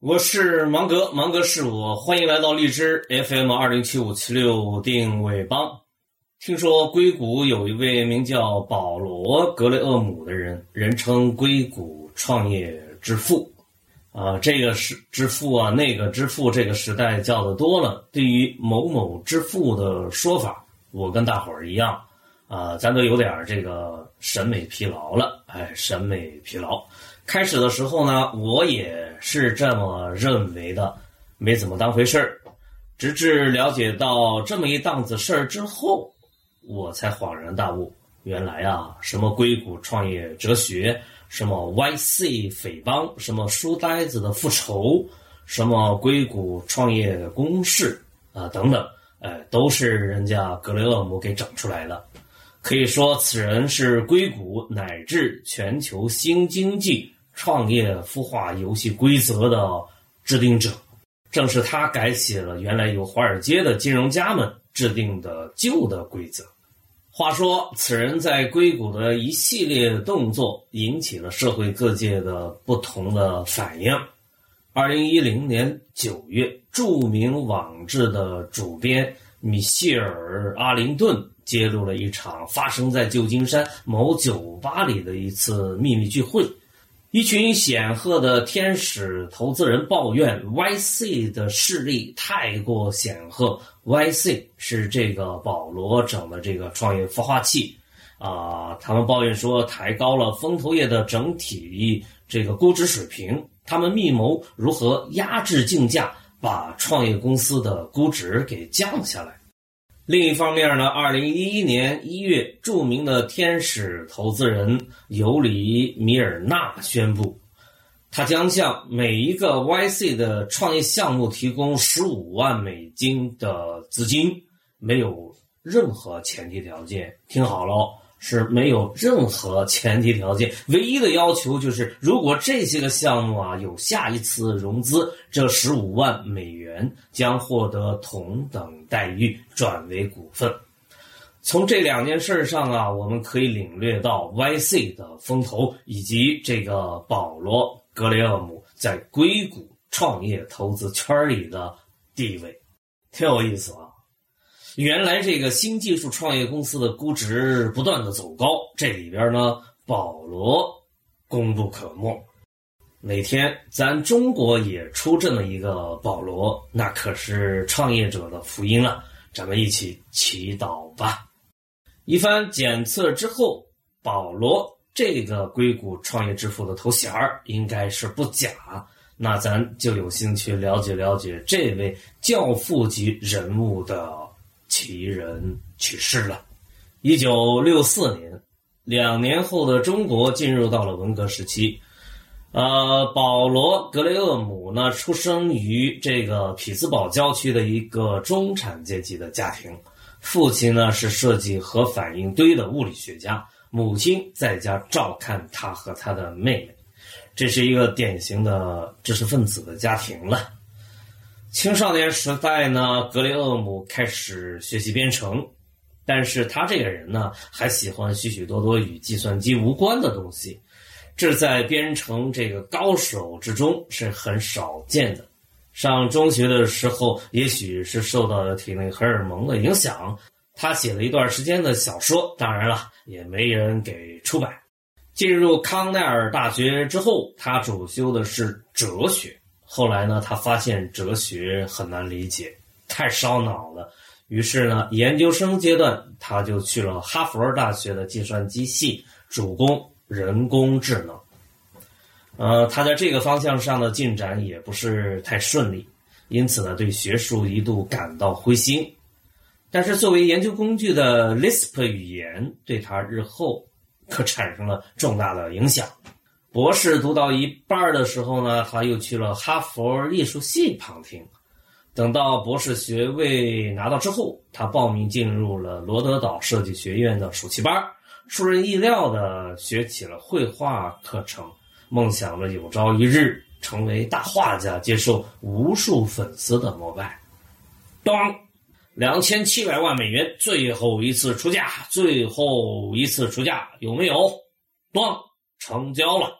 我是芒格，芒格是我，欢迎来到荔枝 FM 二零七五七六定位帮。听说硅谷有一位名叫保罗·格雷厄姆的人，人称硅谷创业之父。啊，这个是之父啊，那个之父，这个时代叫的多了。对于某某之父的说法，我跟大伙儿一样，啊，咱都有点这个审美疲劳了。哎，审美疲劳。开始的时候呢，我也是这么认为的，没怎么当回事儿。直至了解到这么一档子事儿之后，我才恍然大悟，原来啊，什么硅谷创业哲学，什么 YC 匪帮，什么书呆子的复仇，什么硅谷创业公式啊等等，哎，都是人家格雷厄姆给整出来的。可以说，此人是硅谷乃至全球新经济。创业孵化游戏规则的制定者，正是他改写了原来由华尔街的金融家们制定的旧的规则。话说，此人在硅谷的一系列动作引起了社会各界的不同的反应。二零一零年九月，著名网志的主编米歇尔·阿灵顿揭露了一场发生在旧金山某酒吧里的一次秘密聚会。一群显赫的天使投资人抱怨 YC 的势力太过显赫，YC 是这个保罗整的这个创业孵化器，啊，他们抱怨说抬高了风投业的整体这个估值水平，他们密谋如何压制竞价，把创业公司的估值给降下来。另一方面呢，二零一一年一月，著名的天使投资人尤里米尔纳宣布，他将向每一个 YC 的创业项目提供十五万美金的资金，没有任何前提条件。听好了。是没有任何前提条件，唯一的要求就是，如果这些个项目啊有下一次融资，这十五万美元将获得同等待遇，转为股份。从这两件事上啊，我们可以领略到 YC 的风投以及这个保罗·格雷厄姆在硅谷创业投资圈里的地位，挺有意思啊。原来这个新技术创业公司的估值不断的走高，这里边呢，保罗功不可没。哪天咱中国也出这么一个保罗，那可是创业者的福音了。咱们一起祈祷吧。一番检测之后，保罗这个硅谷创业之父的头衔儿应该是不假。那咱就有兴趣了解了解这位教父级人物的。其人去世了。一九六四年，两年后的中国进入到了文革时期。呃，保罗·格雷厄姆呢，出生于这个匹兹堡郊区的一个中产阶级的家庭。父亲呢是设计核反应堆的物理学家，母亲在家照看他和他的妹妹。这是一个典型的知识分子的家庭了。青少年时代呢，格雷厄姆开始学习编程，但是他这个人呢，还喜欢许许多多与计算机无关的东西，这在编程这个高手之中是很少见的。上中学的时候，也许是受到了体内荷尔蒙的影响，他写了一段时间的小说，当然了，也没人给出版。进入康奈尔大学之后，他主修的是哲学。后来呢，他发现哲学很难理解，太烧脑了。于是呢，研究生阶段他就去了哈佛大学的计算机系，主攻人工智能。呃，他在这个方向上的进展也不是太顺利，因此呢，对学术一度感到灰心。但是，作为研究工具的 Lisp 语言，对他日后可产生了重大的影响。博士读到一半的时候呢，他又去了哈佛艺术系旁听。等到博士学位拿到之后，他报名进入了罗德岛设计学院的暑期班，出人意料的学起了绘画课程，梦想着有朝一日成为大画家，接受无数粉丝的膜拜。当，两千七百万美元，最后一次出价，最后一次出价，有没有？当，成交了。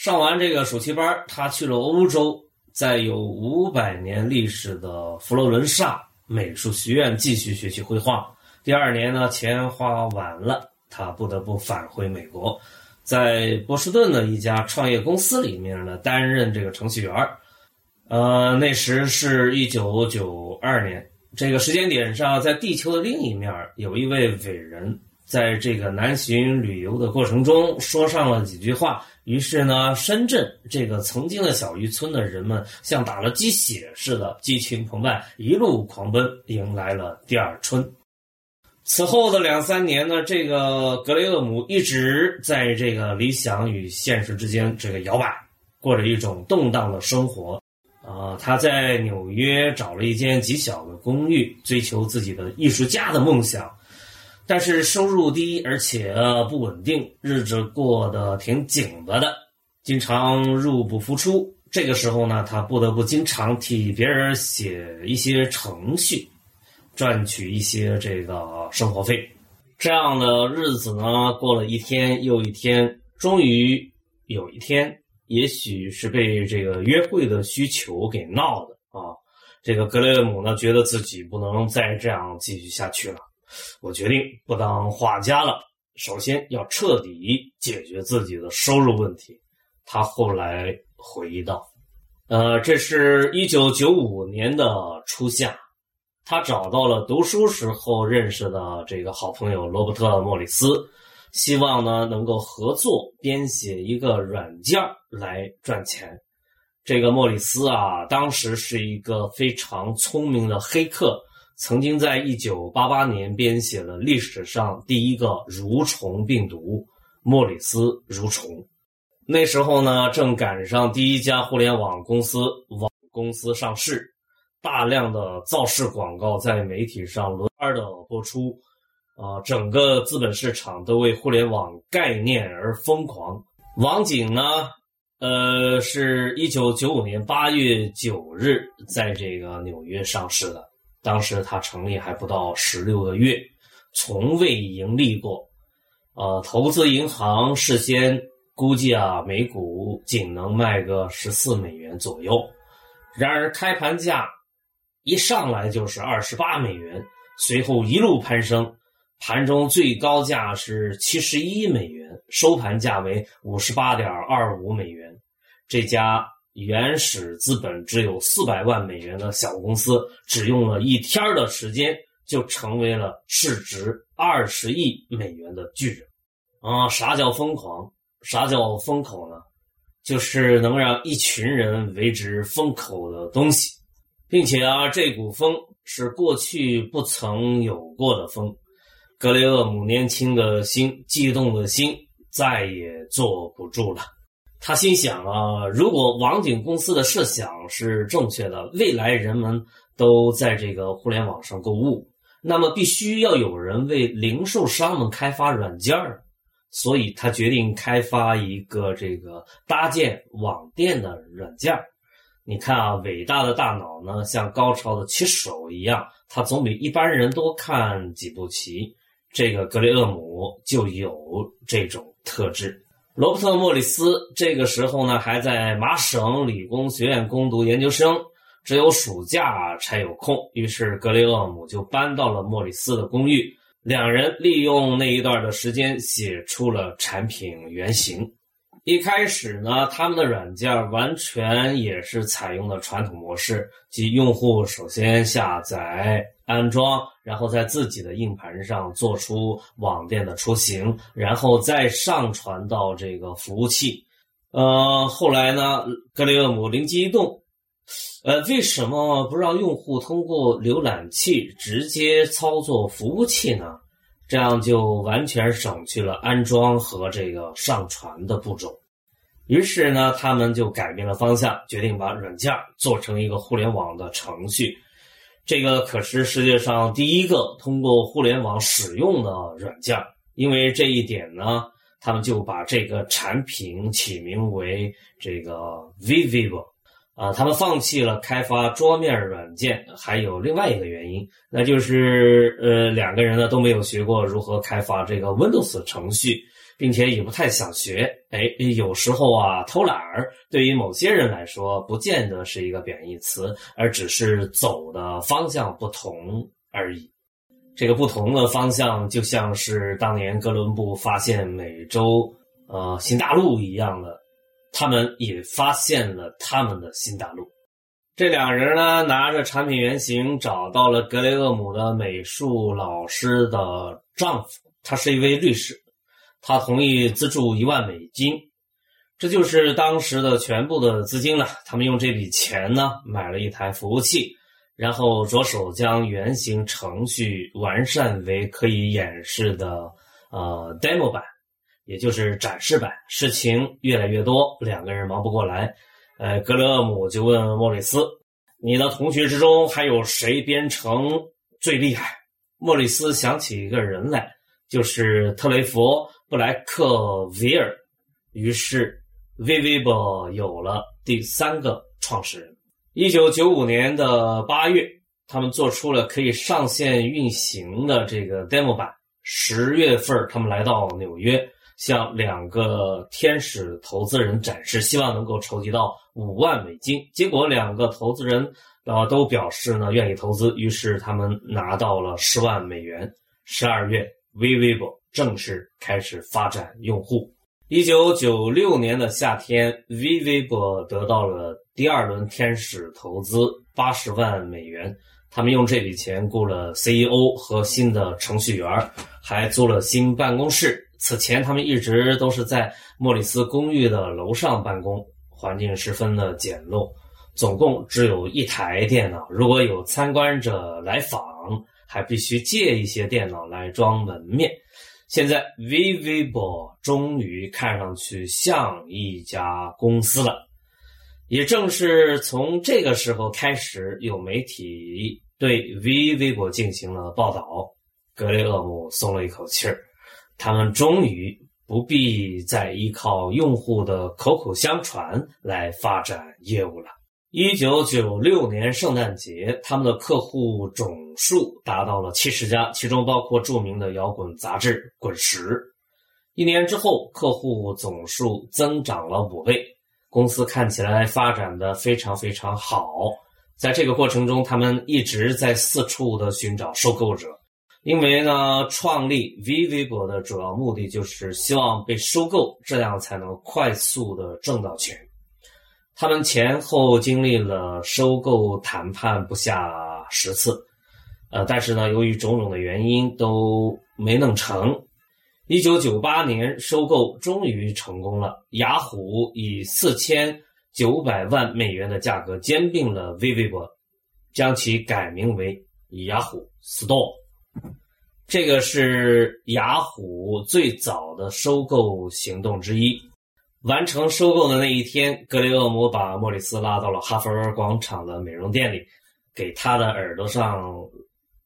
上完这个暑期班，他去了欧洲。在有五百年历史的佛罗伦萨美术学院继续学习绘画。第二年呢，钱花完了，他不得不返回美国，在波士顿的一家创业公司里面呢担任这个程序员。呃，那时是一九九二年，这个时间点上，在地球的另一面，有一位伟人。在这个南巡旅游的过程中，说上了几句话，于是呢，深圳这个曾经的小渔村的人们像打了鸡血似的，激情澎湃，一路狂奔，迎来了第二春。此后的两三年呢，这个格雷厄姆一直在这个理想与现实之间这个摇摆，过着一种动荡的生活。啊，他在纽约找了一间极小的公寓，追求自己的艺术家的梦想。但是收入低，而且不稳定，日子过得挺紧巴的，经常入不敷出。这个时候呢，他不得不经常替别人写一些程序，赚取一些这个生活费。这样的日子呢，过了一天又一天，终于有一天，也许是被这个约会的需求给闹的啊，这个格雷厄姆呢，觉得自己不能再这样继续下去了。我决定不当画家了。首先要彻底解决自己的收入问题。他后来回忆道：“呃，这是一九九五年的初夏，他找到了读书时候认识的这个好朋友罗伯特·莫里斯，希望呢能够合作编写一个软件来赚钱。这个莫里斯啊，当时是一个非常聪明的黑客。”曾经在一九八八年编写了历史上第一个蠕虫病毒——莫里斯蠕虫。那时候呢，正赶上第一家互联网公司网公司上市，大量的造势广告在媒体上轮番的播出，啊，整个资本市场都为互联网概念而疯狂。网景呢，呃，是一九九五年八月九日在这个纽约上市的。当时他成立还不到十六个月，从未盈利过。呃，投资银行事先估计啊，每股仅能卖个十四美元左右。然而开盘价一上来就是二十八美元，随后一路攀升，盘中最高价是七十一美元，收盘价为五十八点二五美元。这家。原始资本只有四百万美元的小公司，只用了一天的时间，就成为了市值二十亿美元的巨人。啊，啥叫疯狂？啥叫风口呢？就是能让一群人为之风口的东西，并且啊，这股风是过去不曾有过的风。格雷厄姆年轻的心，激动的心，再也坐不住了。他心想啊，如果网景公司的设想是正确的，未来人们都在这个互联网上购物，那么必须要有人为零售商们开发软件儿，所以他决定开发一个这个搭建网店的软件儿。你看啊，伟大的大脑呢，像高超的棋手一样，他总比一般人多看几步棋。这个格雷厄姆就有这种特质。罗伯特·莫里斯这个时候呢，还在麻省理工学院攻读研究生，只有暑假才有空。于是格雷厄姆就搬到了莫里斯的公寓，两人利用那一段的时间写出了产品原型。一开始呢，他们的软件完全也是采用的传统模式，即用户首先下载、安装，然后在自己的硬盘上做出网店的雏形，然后再上传到这个服务器。呃，后来呢，格雷厄姆灵机一动，呃，为什么不让用户通过浏览器直接操作服务器呢？这样就完全省去了安装和这个上传的步骤。于是呢，他们就改变了方向，决定把软件做成一个互联网的程序。这个可是世界上第一个通过互联网使用的软件。因为这一点呢，他们就把这个产品起名为这个 vivibo。啊，他们放弃了开发桌面软件，还有另外一个原因，那就是呃，两个人呢都没有学过如何开发这个 Windows 程序，并且也不太想学。哎，有时候啊，偷懒儿对于某些人来说，不见得是一个贬义词，而只是走的方向不同而已。这个不同的方向，就像是当年哥伦布发现美洲呃新大陆一样的。他们也发现了他们的新大陆。这两人呢，拿着产品原型找到了格雷厄姆的美术老师的丈夫，他是一位律师，他同意资助一万美金，这就是当时的全部的资金了。他们用这笔钱呢，买了一台服务器，然后着手将原型程序完善为可以演示的呃 demo 版。也就是展示版，事情越来越多，两个人忙不过来。呃，格雷厄姆就问莫里斯：“你的同学之中还有谁编程最厉害？”莫里斯想起一个人来，就是特雷弗·布莱克维尔。于是，Vivo 有了第三个创始人。一九九五年的八月，他们做出了可以上线运行的这个 demo 版。十月份，他们来到纽约。向两个天使投资人展示，希望能够筹集到五万美金。结果两个投资人啊都表示呢愿意投资，于是他们拿到了十万美元。十二月，Vivo 正式开始发展用户。一九九六年的夏天，Vivo 得到了第二轮天使投资八十万美元，他们用这笔钱雇了 CEO 和新的程序员，还租了新办公室。此前，他们一直都是在莫里斯公寓的楼上办公，环境十分的简陋，总共只有一台电脑。如果有参观者来访，还必须借一些电脑来装门面。现在，Vivo 终于看上去像一家公司了。也正是从这个时候开始，有媒体对 Vivo 进行了报道，格雷厄姆松了一口气儿。他们终于不必再依靠用户的口口相传来发展业务了。一九九六年圣诞节，他们的客户总数达到了七十家，其中包括著名的摇滚杂志《滚石》。一年之后，客户总数增长了五倍，公司看起来发展的非常非常好。在这个过程中，他们一直在四处的寻找收购者。因为呢，创立 Vivo 的主要目的就是希望被收购，这样才能快速的挣到钱。他们前后经历了收购谈判不下十次，呃，但是呢，由于种种的原因都没弄成。一九九八年，收购终于成功了，雅虎以四千九百万美元的价格兼并了 Vivo，将其改名为雅虎 Store。这个是雅虎最早的收购行动之一。完成收购的那一天，格雷厄姆把莫里斯拉到了哈佛广场的美容店里，给他的耳朵上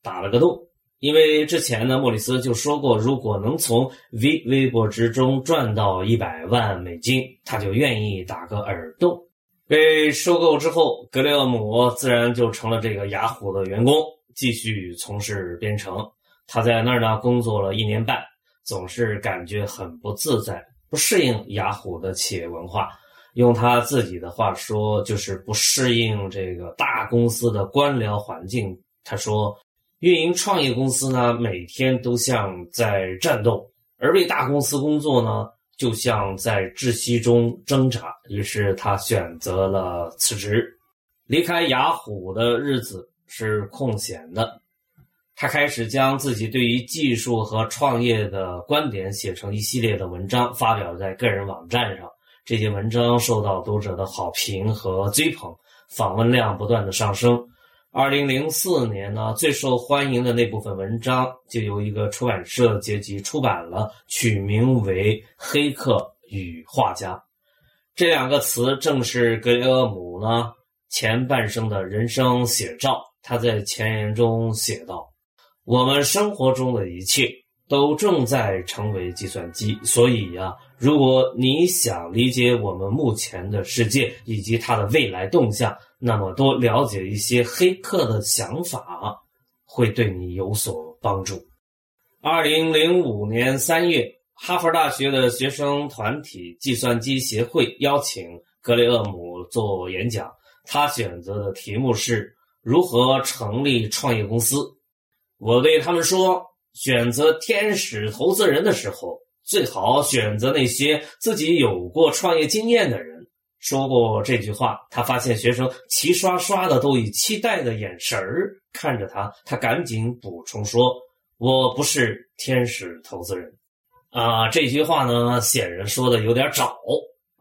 打了个洞。因为之前呢，莫里斯就说过，如果能从 V 微博之中赚到一百万美金，他就愿意打个耳洞。被收购之后，格雷厄姆自然就成了这个雅虎的员工，继续从事编程。他在那儿呢工作了一年半，总是感觉很不自在，不适应雅虎的企业文化。用他自己的话说，就是不适应这个大公司的官僚环境。他说，运营创业公司呢，每天都像在战斗，而为大公司工作呢，就像在窒息中挣扎。于是他选择了辞职，离开雅虎的日子是空闲的。他开始将自己对于技术和创业的观点写成一系列的文章，发表在个人网站上。这些文章受到读者的好评和追捧，访问量不断的上升。二零零四年呢，最受欢迎的那部分文章就由一个出版社结集出版了，取名为《黑客与画家》。这两个词正是格雷厄姆呢前半生的人生写照。他在前言中写道：“我们生活中的一切都正在成为计算机，所以呀，如果你想理解我们目前的世界以及它的未来动向，那么多了解一些黑客的想法会对你有所帮助。”二零零五年三月，哈佛大学的学生团体计算机协会邀请格雷厄姆做演讲，他选择的题目是。如何成立创业公司？我对他们说：选择天使投资人的时候，最好选择那些自己有过创业经验的人。说过这句话，他发现学生齐刷刷的都以期待的眼神儿看着他，他赶紧补充说：“我不是天使投资人。”啊，这句话呢，显然说的有点早，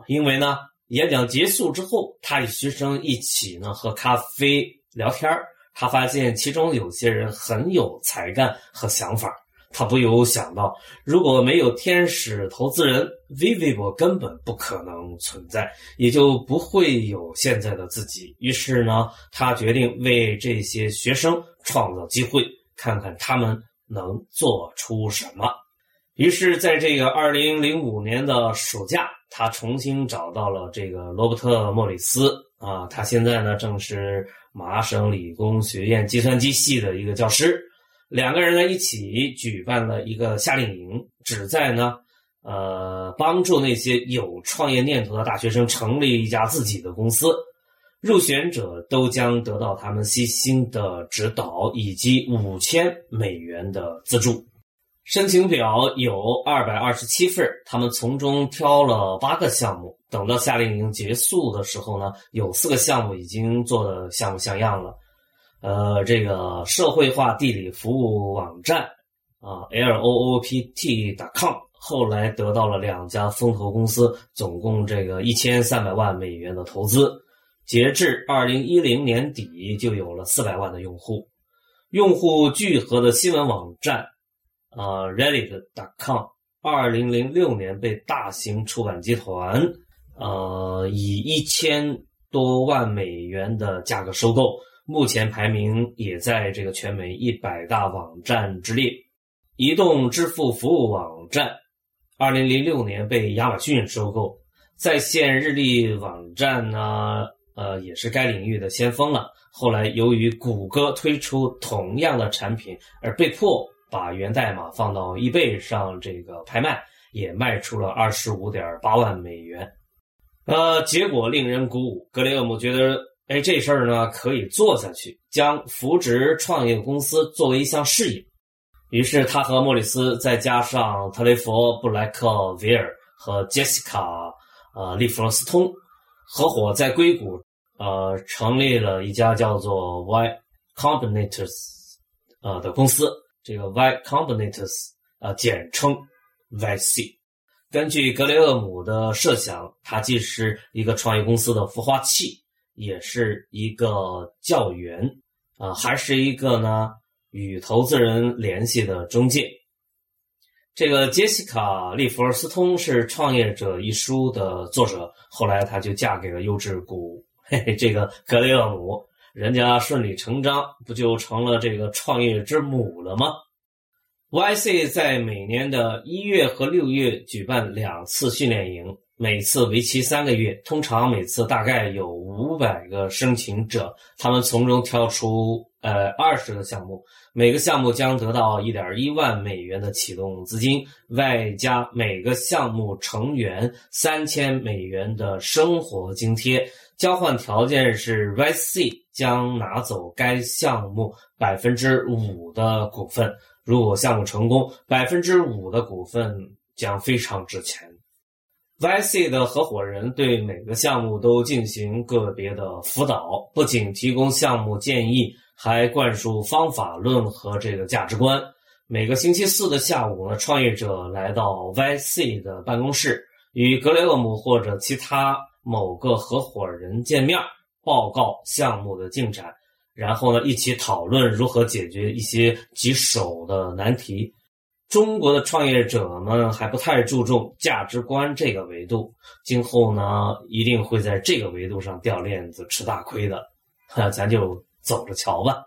因为呢，演讲结束之后，他与学生一起呢喝咖啡。聊天他发现其中有些人很有才干和想法，他不由想到，如果没有天使投资人，Vivo 根本不可能存在，也就不会有现在的自己。于是呢，他决定为这些学生创造机会，看看他们能做出什么。于是，在这个二零零五年的暑假，他重新找到了这个罗伯特·莫里斯啊，他现在呢正是。麻省理工学院计算机系的一个教师，两个人呢一起举办了一个夏令营，旨在呢，呃，帮助那些有创业念头的大学生成立一家自己的公司。入选者都将得到他们悉心的指导以及五千美元的资助。申请表有二百二十七份，他们从中挑了八个项目。等到夏令营结束的时候呢，有四个项目已经做的像模像样了。呃，这个社会化地理服务网站啊，L O O P T. com，后来得到了两家风投公司，总共这个一千三百万美元的投资。截至二零一零年底，就有了四百万的用户。用户聚合的新闻网站。啊，Reddit.com，二零零六年被大型出版集团，呃，以一千多万美元的价格收购，目前排名也在这个全美一百大网站之列。移动支付服务网站，二零零六年被亚马逊收购。在线日历网站呢，呃，也是该领域的先锋了。后来由于谷歌推出同样的产品而被迫。把源代码放到易贝上这个拍卖，也卖出了二十五点八万美元。呃，结果令人鼓舞。格雷厄姆觉得，哎，这事儿呢可以做下去，将扶植创业公司作为一项事业。于是他和莫里斯再加上特雷弗·布莱克维尔和杰西卡·呃利弗罗斯通合伙在硅谷呃成立了一家叫做 Y Combinator s 呃的公司。这个 Y Combinators 啊，简称 YC。根据格雷厄姆的设想，它既是一个创业公司的孵化器，也是一个教员，啊，还是一个呢与投资人联系的中介。这个杰西卡·利弗尔斯通是《创业者》一书的作者，后来她就嫁给了优质股，嘿嘿，这个格雷厄姆。人家顺理成章，不就成了这个创业之母了吗？YC 在每年的一月和六月举办两次训练营，每次为期三个月，通常每次大概有五百个申请者，他们从中挑出呃二十个项目，每个项目将得到一点一万美元的启动资金，外加每个项目成员三千美元的生活津贴。交换条件是，YC 将拿走该项目百分之五的股份。如果项目成功，百分之五的股份将非常值钱。YC 的合伙人对每个项目都进行个别的辅导，不仅提供项目建议，还灌输方法论和这个价值观。每个星期四的下午呢，创业者来到 YC 的办公室，与格雷厄姆或者其他。某个合伙人见面，报告项目的进展，然后呢，一起讨论如何解决一些棘手的难题。中国的创业者们还不太注重价值观这个维度，今后呢，一定会在这个维度上掉链子、吃大亏的。哈，咱就走着瞧吧。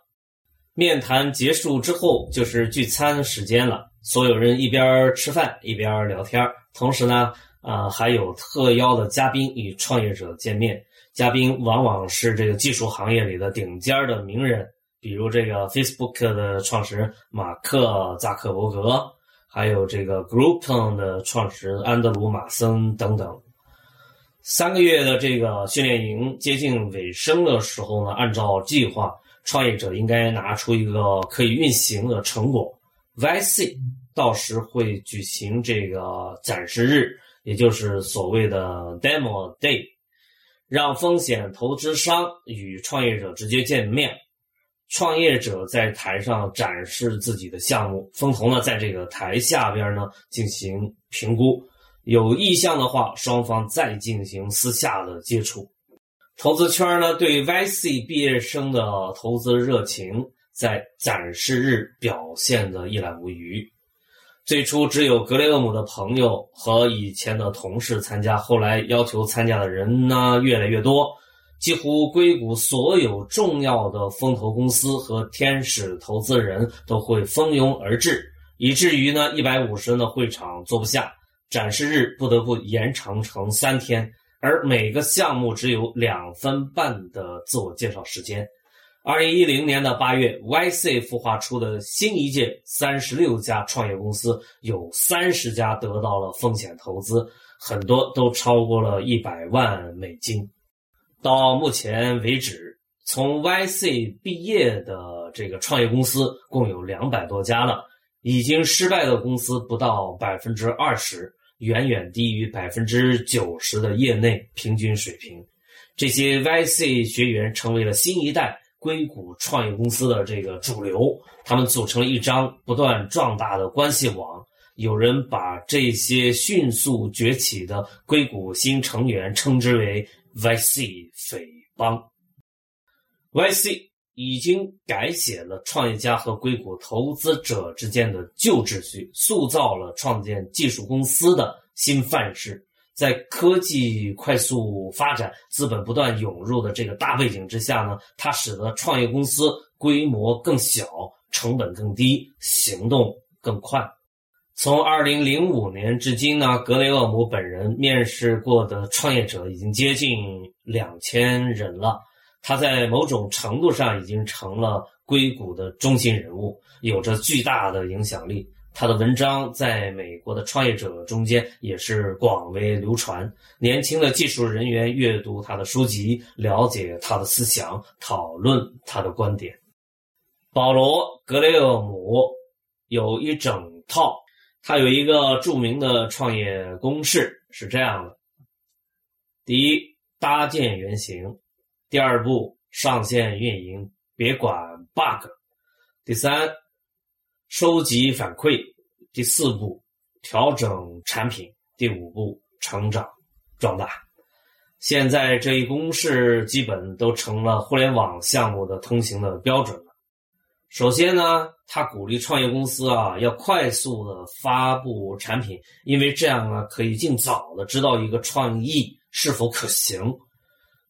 面谈结束之后，就是聚餐时间了。所有人一边吃饭一边聊天，同时呢，啊，还有特邀的嘉宾与创业者见面。嘉宾往往是这个技术行业里的顶尖的名人，比如这个 Facebook 的创始人马克扎克伯格，还有这个 Groupon 的创始人安德鲁马森等等。三个月的这个训练营接近尾声的时候呢，按照计划。创业者应该拿出一个可以运行的成果，YC 到时会举行这个展示日，也就是所谓的 Demo Day，让风险投资商与创业者直接见面，创业者在台上展示自己的项目，风投呢在这个台下边呢进行评估，有意向的话，双方再进行私下的接触。投资圈呢，对 YC 毕业生的投资热情在展示日表现的一览无余。最初只有格雷厄姆的朋友和以前的同事参加，后来要求参加的人呢越来越多，几乎硅谷所有重要的风投公司和天使投资人都会蜂拥而至，以至于呢一百五十人的会场坐不下，展示日不得不延长成三天。而每个项目只有两分半的自我介绍时间。二零一零年的八月，YC 孵化出的新一届三十六家创业公司，有三十家得到了风险投资，很多都超过了一百万美金。到目前为止，从 YC 毕业的这个创业公司共有两百多家了，已经失败的公司不到百分之二十。远远低于百分之九十的业内平均水平。这些 YC 学员成为了新一代硅谷创业公司的这个主流，他们组成了一张不断壮大的关系网。有人把这些迅速崛起的硅谷新成员称之为 YC 匪帮。YC。已经改写了创业家和硅谷投资者之间的旧秩序，塑造了创建技术公司的新范式。在科技快速发展、资本不断涌入的这个大背景之下呢，它使得创业公司规模更小、成本更低、行动更快。从二零零五年至今呢，格雷厄姆本人面试过的创业者已经接近两千人了。他在某种程度上已经成了硅谷的中心人物，有着巨大的影响力。他的文章在美国的创业者中间也是广为流传。年轻的技术人员阅读他的书籍，了解他的思想，讨论他的观点。保罗·格雷厄姆有一整套，他有一个著名的创业公式，是这样的：第一，搭建原型。第二步上线运营，别管 bug。第三，收集反馈。第四步调整产品。第五步成长壮大。现在这一公式基本都成了互联网项目的通行的标准了。首先呢，他鼓励创业公司啊要快速的发布产品，因为这样呢可以尽早的知道一个创意是否可行。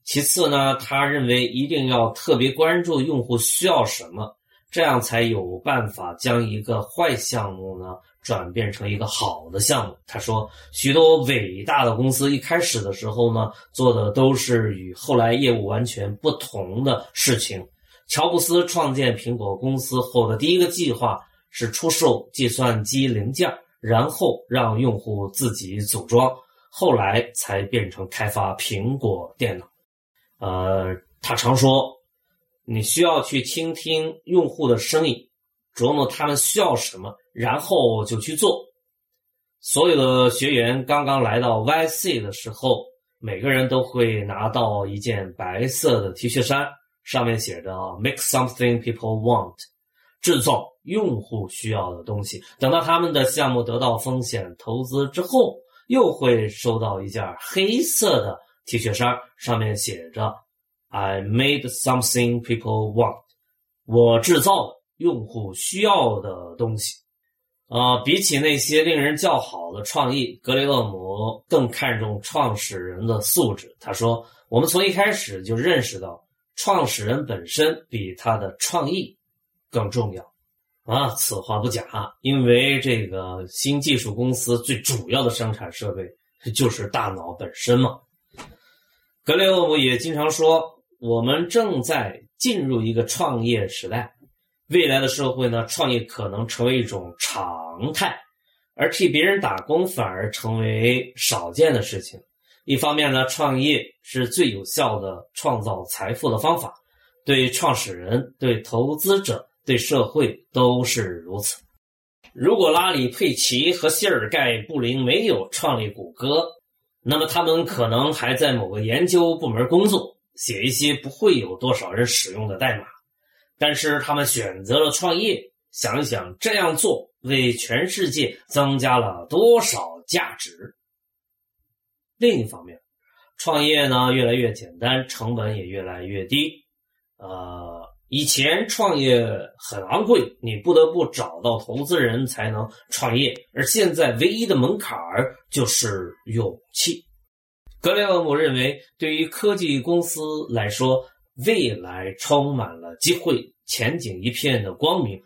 其次呢，他认为一定要特别关注用户需要什么，这样才有办法将一个坏项目呢转变成一个好的项目。他说，许多伟大的公司一开始的时候呢，做的都是与后来业务完全不同的事情。乔布斯创建苹果公司后的第一个计划是出售计算机零件，然后让用户自己组装，后来才变成开发苹果电脑。呃，他常说，你需要去倾听用户的声音，琢磨他们需要什么，然后就去做。所有的学员刚刚来到 YC 的时候，每个人都会拿到一件白色的 T 恤衫，上面写着 “Make something people want”，制造用户需要的东西。等到他们的项目得到风险投资之后，又会收到一件黑色的。T 恤衫上面写着 “I made something people want”，我制造了用户需要的东西。啊，比起那些令人叫好的创意，格雷厄姆更看重创始人的素质。他说：“我们从一开始就认识到，创始人本身比他的创意更重要。”啊，此话不假，因为这个新技术公司最主要的生产设备就是大脑本身嘛。格雷厄姆也经常说：“我们正在进入一个创业时代。”未来的社会呢，创业可能成为一种常态，而替别人打工反而成为少见的事情。一方面呢，创业是最有效的创造财富的方法，对创始人、对投资者、对社会都是如此。如果拉里·佩奇和谢尔盖·布林没有创立谷歌，那么他们可能还在某个研究部门工作，写一些不会有多少人使用的代码。但是他们选择了创业，想一想这样做为全世界增加了多少价值？另一方面，创业呢越来越简单，成本也越来越低。呃，以前创业很昂贵，你不得不找到投资人才能创业，而现在唯一的门槛儿就是勇气。格雷厄姆认为，对于科技公司来说，未来充满了机会，前景一片的光明。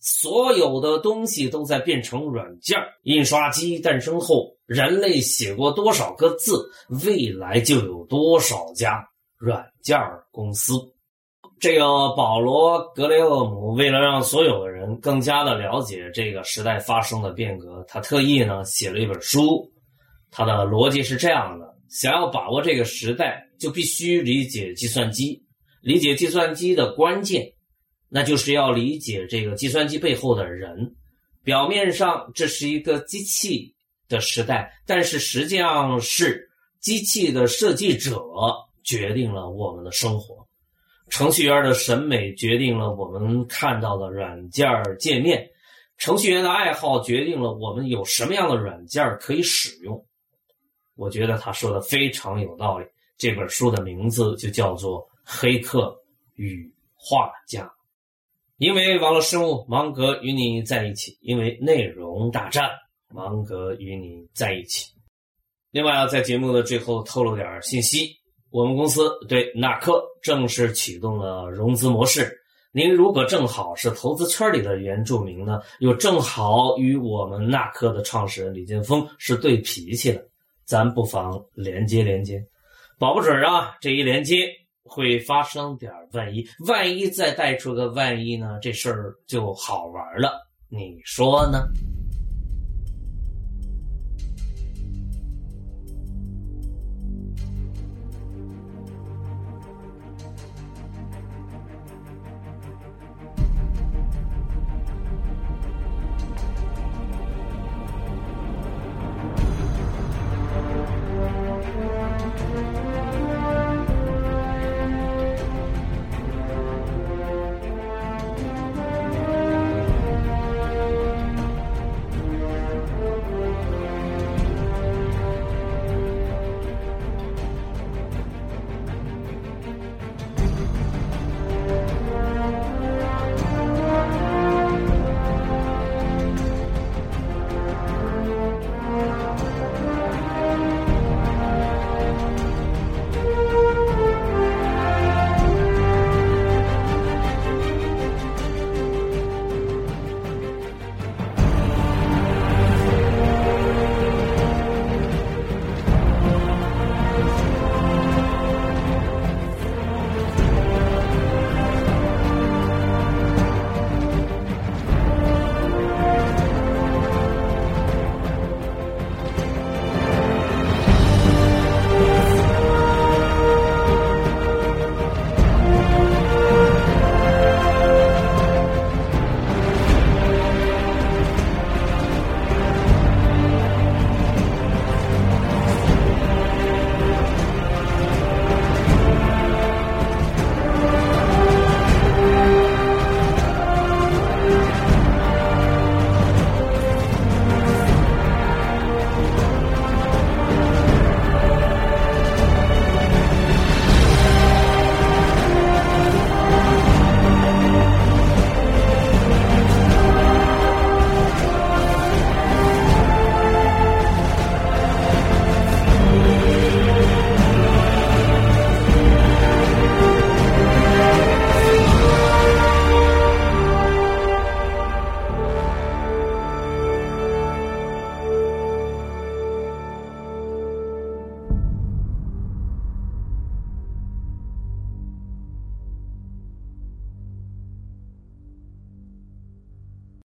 所有的东西都在变成软件印刷机诞生后，人类写过多少个字，未来就有多少家软件公司。这个保罗·格雷厄姆为了让所有的人更加的了解这个时代发生的变革，他特意呢写了一本书。他的逻辑是这样的：想要把握这个时代，就必须理解计算机。理解计算机的关键，那就是要理解这个计算机背后的人。表面上这是一个机器的时代，但是实际上是机器的设计者决定了我们的生活。程序员的审美决定了我们看到的软件界面，程序员的爱好决定了我们有什么样的软件可以使用。我觉得他说的非常有道理。这本书的名字就叫做。黑客与画家，因为网络生物，芒格与你在一起；因为内容大战，芒格与你在一起。另外啊，在节目的最后透露点信息：我们公司对纳克正式启动了融资模式。您如果正好是投资圈里的原住民呢，又正好与我们纳克的创始人李建峰是对脾气的，咱不妨连接连接，保不准啊，这一连接。会发生点万一，万一再带出个万一呢？这事儿就好玩了，你说呢？